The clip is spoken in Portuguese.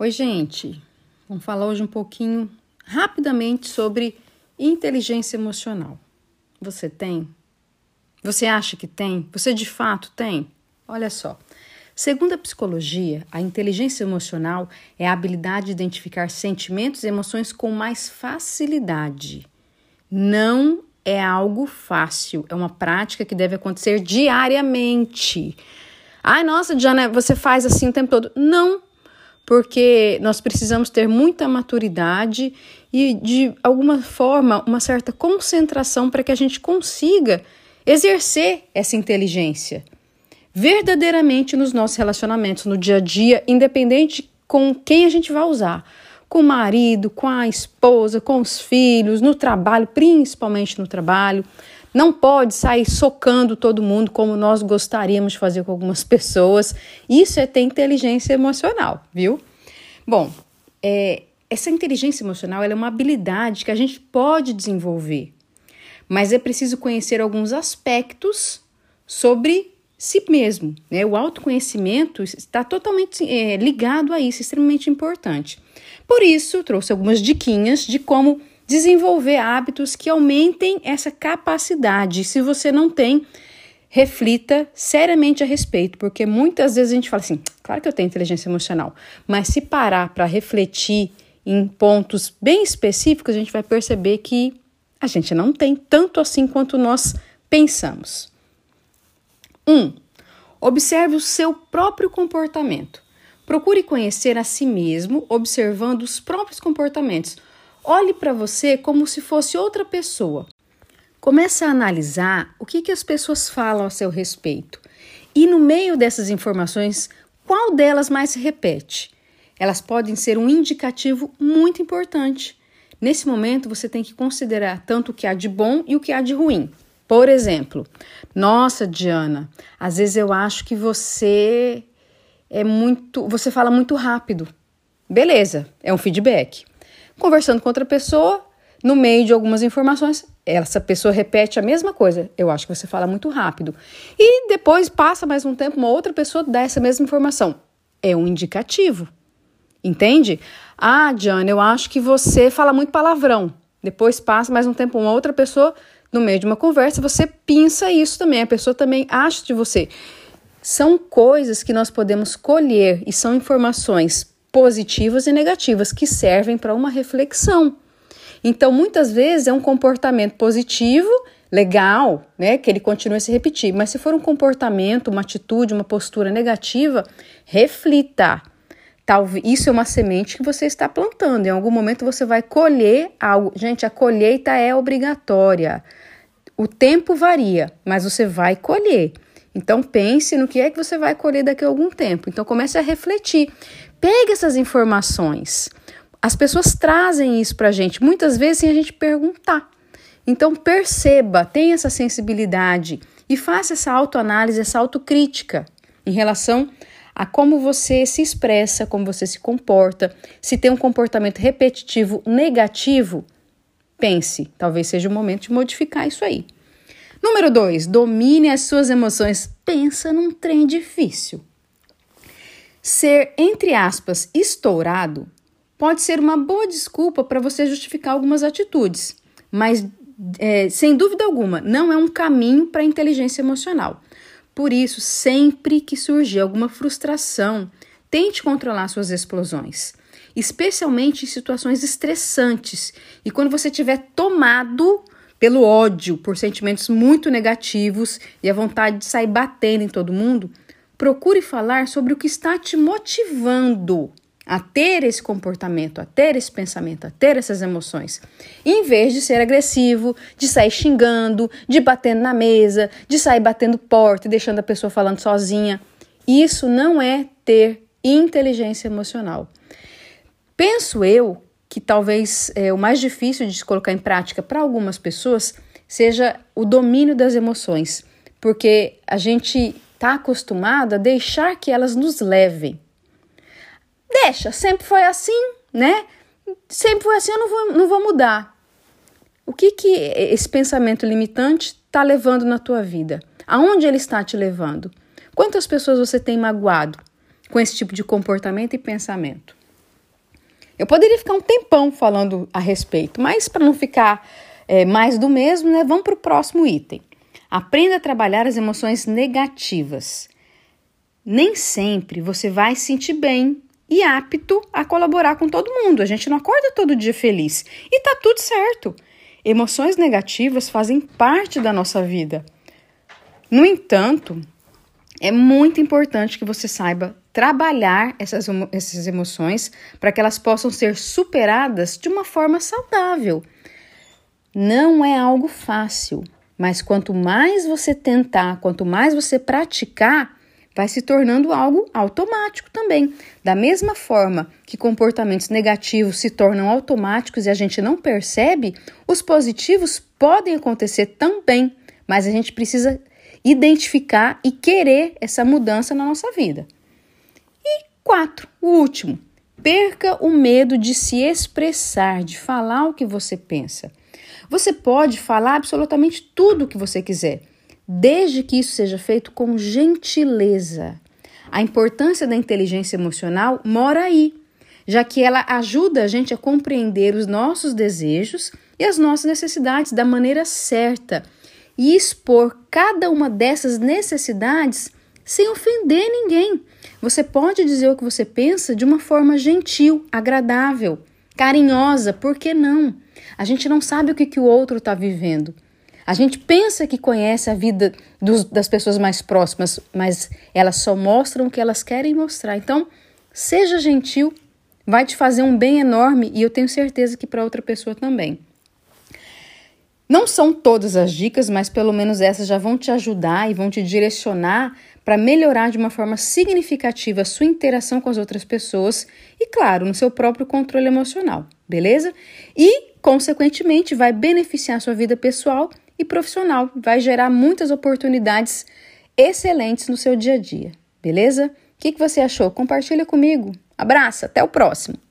Oi, gente. Vamos falar hoje um pouquinho rapidamente sobre inteligência emocional. Você tem? Você acha que tem? Você de fato tem? Olha só. Segundo a psicologia, a inteligência emocional é a habilidade de identificar sentimentos e emoções com mais facilidade. Não é algo fácil, é uma prática que deve acontecer diariamente. Ai, nossa, Diana, você faz assim o tempo todo. Não, porque nós precisamos ter muita maturidade e, de alguma forma, uma certa concentração para que a gente consiga exercer essa inteligência verdadeiramente nos nossos relacionamentos, no dia a dia, independente com quem a gente vai usar. Com o marido, com a esposa, com os filhos, no trabalho, principalmente no trabalho. Não pode sair socando todo mundo como nós gostaríamos de fazer com algumas pessoas. Isso é ter inteligência emocional, viu? Bom, é, essa inteligência emocional é uma habilidade que a gente pode desenvolver, mas é preciso conhecer alguns aspectos sobre si mesmo. Né? O autoconhecimento está totalmente é, ligado a isso, extremamente importante. Por isso, trouxe algumas diquinhas de como desenvolver hábitos que aumentem essa capacidade. Se você não tem, reflita seriamente a respeito, porque muitas vezes a gente fala assim: claro que eu tenho inteligência emocional, mas se parar para refletir em pontos bem específicos, a gente vai perceber que a gente não tem tanto assim quanto nós pensamos. 1. Um, observe o seu próprio comportamento. Procure conhecer a si mesmo, observando os próprios comportamentos Olhe para você como se fosse outra pessoa. Comece a analisar o que, que as pessoas falam a seu respeito. E no meio dessas informações, qual delas mais se repete? Elas podem ser um indicativo muito importante. Nesse momento, você tem que considerar tanto o que há de bom e o que há de ruim. Por exemplo, nossa, Diana, às vezes eu acho que você é muito, você fala muito rápido. Beleza, é um feedback conversando com outra pessoa, no meio de algumas informações, essa pessoa repete a mesma coisa. Eu acho que você fala muito rápido. E depois passa mais um tempo, uma outra pessoa dá essa mesma informação. É um indicativo. Entende? Ah, Diana, eu acho que você fala muito palavrão. Depois passa mais um tempo, uma outra pessoa, no meio de uma conversa, você pinça isso também. A pessoa também acha de você. São coisas que nós podemos colher e são informações positivas e negativas que servem para uma reflexão. Então, muitas vezes é um comportamento positivo, legal, né, que ele continue a se repetir, mas se for um comportamento, uma atitude, uma postura negativa, reflita. Talvez isso é uma semente que você está plantando. Em algum momento você vai colher algo. Gente, a colheita é obrigatória. O tempo varia, mas você vai colher. Então pense no que é que você vai colher daqui a algum tempo. Então comece a refletir. Pegue essas informações. As pessoas trazem isso para a gente, muitas vezes sem a gente perguntar. Então perceba, tenha essa sensibilidade e faça essa autoanálise, essa autocrítica em relação a como você se expressa, como você se comporta. Se tem um comportamento repetitivo negativo, pense, talvez seja o momento de modificar isso aí. Número 2, domine as suas emoções. Pensa num trem difícil. Ser, entre aspas, estourado pode ser uma boa desculpa para você justificar algumas atitudes, mas é, sem dúvida alguma não é um caminho para a inteligência emocional. Por isso, sempre que surgir alguma frustração, tente controlar suas explosões, especialmente em situações estressantes e quando você estiver tomado pelo ódio, por sentimentos muito negativos e a vontade de sair batendo em todo mundo procure falar sobre o que está te motivando a ter esse comportamento, a ter esse pensamento, a ter essas emoções. Em vez de ser agressivo, de sair xingando, de batendo na mesa, de sair batendo porta e deixando a pessoa falando sozinha. Isso não é ter inteligência emocional. Penso eu que talvez é, o mais difícil de se colocar em prática para algumas pessoas seja o domínio das emoções, porque a gente está acostumado a deixar que elas nos levem. Deixa, sempre foi assim, né? Sempre foi assim, eu não vou, não vou mudar. O que, que esse pensamento limitante está levando na tua vida? Aonde ele está te levando? Quantas pessoas você tem magoado com esse tipo de comportamento e pensamento? Eu poderia ficar um tempão falando a respeito, mas para não ficar é, mais do mesmo, né, vamos para o próximo item. Aprenda a trabalhar as emoções negativas. Nem sempre você vai se sentir bem e apto a colaborar com todo mundo. A gente não acorda todo dia feliz e tá tudo certo. Emoções negativas fazem parte da nossa vida. No entanto, é muito importante que você saiba trabalhar essas, essas emoções para que elas possam ser superadas de uma forma saudável. Não é algo fácil, mas quanto mais você tentar, quanto mais você praticar, vai se tornando algo automático também. Da mesma forma que comportamentos negativos se tornam automáticos e a gente não percebe, os positivos podem acontecer também, mas a gente precisa identificar e querer essa mudança na nossa vida. E quatro, o último, perca o medo de se expressar, de falar o que você pensa. Você pode falar absolutamente tudo o que você quiser desde que isso seja feito com gentileza. A importância da inteligência emocional mora aí, já que ela ajuda a gente a compreender os nossos desejos e as nossas necessidades da maneira certa e expor cada uma dessas necessidades sem ofender ninguém. Você pode dizer o que você pensa de uma forma gentil, agradável, carinhosa, por que não? A gente não sabe o que, que o outro está vivendo. A gente pensa que conhece a vida dos, das pessoas mais próximas, mas elas só mostram o que elas querem mostrar. Então, seja gentil, vai te fazer um bem enorme e eu tenho certeza que para outra pessoa também. Não são todas as dicas, mas pelo menos essas já vão te ajudar e vão te direcionar para melhorar de uma forma significativa a sua interação com as outras pessoas e, claro, no seu próprio controle emocional, beleza? E, consequentemente, vai beneficiar a sua vida pessoal e profissional. Vai gerar muitas oportunidades excelentes no seu dia a dia, beleza? O que, que você achou? Compartilha comigo. Abraço, até o próximo!